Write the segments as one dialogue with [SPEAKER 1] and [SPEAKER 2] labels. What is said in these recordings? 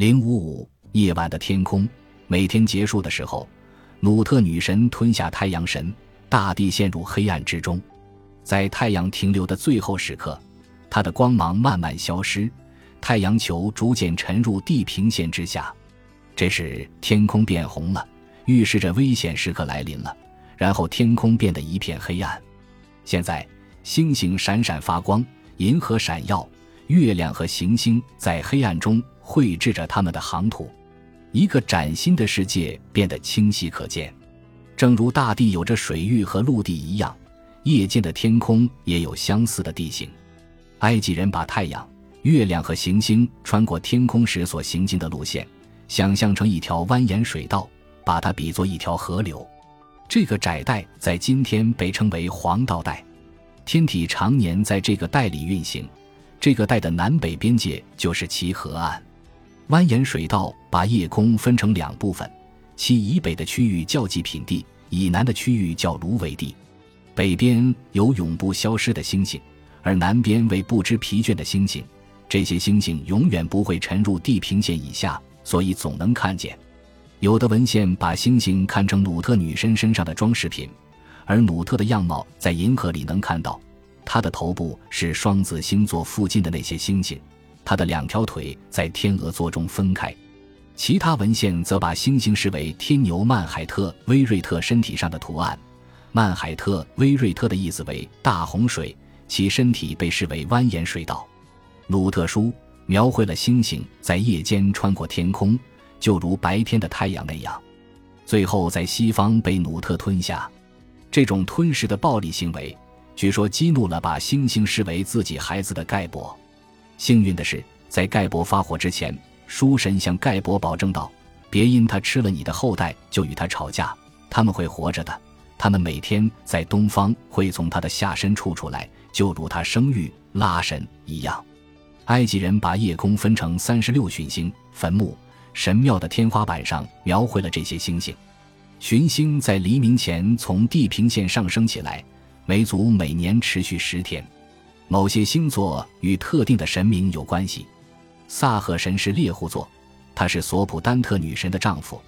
[SPEAKER 1] 零五五夜晚的天空，每天结束的时候，努特女神吞下太阳神，大地陷入黑暗之中。在太阳停留的最后时刻，它的光芒慢慢消失，太阳球逐渐沉入地平线之下。这时天空变红了，预示着危险时刻来临了。然后天空变得一片黑暗。现在星星闪闪发光，银河闪耀，月亮和行星在黑暗中绘制着他们的航图。一个崭新的世界变得清晰可见。正如大地有着水域和陆地一样，夜间的天空也有相似的地形。埃及人把太阳、月亮和行星穿过天空时所行进的路线。想象成一条蜿蜒水道，把它比作一条河流。这个窄带在今天被称为黄道带，天体常年在这个带里运行。这个带的南北边界就是其河岸。蜿蜒水道把夜空分成两部分，其以北的区域叫祭品地，以南的区域叫芦苇地。北边有永不消失的星星，而南边为不知疲倦的星星。这些星星永远不会沉入地平线以下。所以总能看见，有的文献把星星看成努特女神身上的装饰品，而努特的样貌在银河里能看到，她的头部是双子星座附近的那些星星，他的两条腿在天鹅座中分开。其他文献则把星星视为天牛曼海特威瑞特身体上的图案。曼海特威瑞特的意思为大洪水，其身体被视为蜿蜒水道。努特书。描绘了星星在夜间穿过天空，就如白天的太阳那样，最后在西方被努特吞下。这种吞噬的暴力行为，据说激怒了把星星视为自己孩子的盖博。幸运的是，在盖博发火之前，书神向盖博保证道：“别因他吃了你的后代就与他吵架，他们会活着的。他们每天在东方会从他的下身处出来，就如他生育拉神一样。”埃及人把夜空分成三十六群星，坟墓、神庙的天花板上描绘了这些星星。群星在黎明前从地平线上升起来，每组每年持续十天。某些星座与特定的神明有关系。萨赫神是猎户座，他是索普丹特女神的丈夫，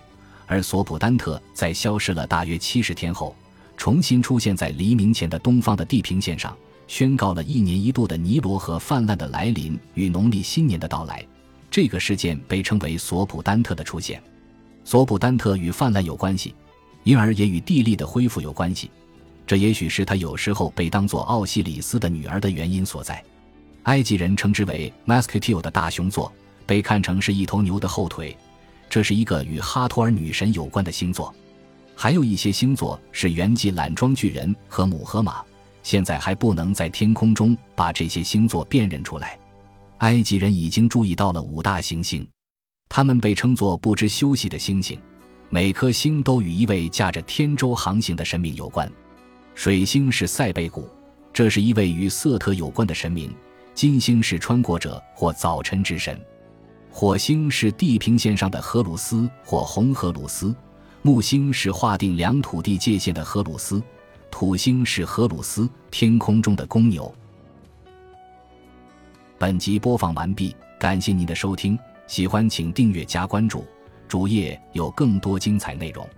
[SPEAKER 1] 而索普丹特在消失了大约七十天后，重新出现在黎明前的东方的地平线上。宣告了一年一度的尼罗河泛滥的来临与农历新年的到来，这个事件被称为索普丹特的出现。索普丹特与泛滥有关系，因而也与地利的恢复有关系。这也许是他有时候被当作奥西里斯的女儿的原因所在。埃及人称之为 m a s k t i l 的大熊座，被看成是一头牛的后腿，这是一个与哈托尔女神有关的星座。还有一些星座是原籍懒装巨人和母河马。现在还不能在天空中把这些星座辨认出来。埃及人已经注意到了五大行星，它们被称作不知休息的星星。每颗星都与一位驾着天舟航行的神明有关。水星是塞贝古，这是一位与色特有关的神明。金星是穿过者或早晨之神。火星是地平线上的荷鲁斯或红荷鲁斯。木星是划定两土地界限的荷鲁斯。土星是荷鲁斯，天空中的公牛。本集播放完毕，感谢您的收听，喜欢请订阅加关注，主页有更多精彩内容。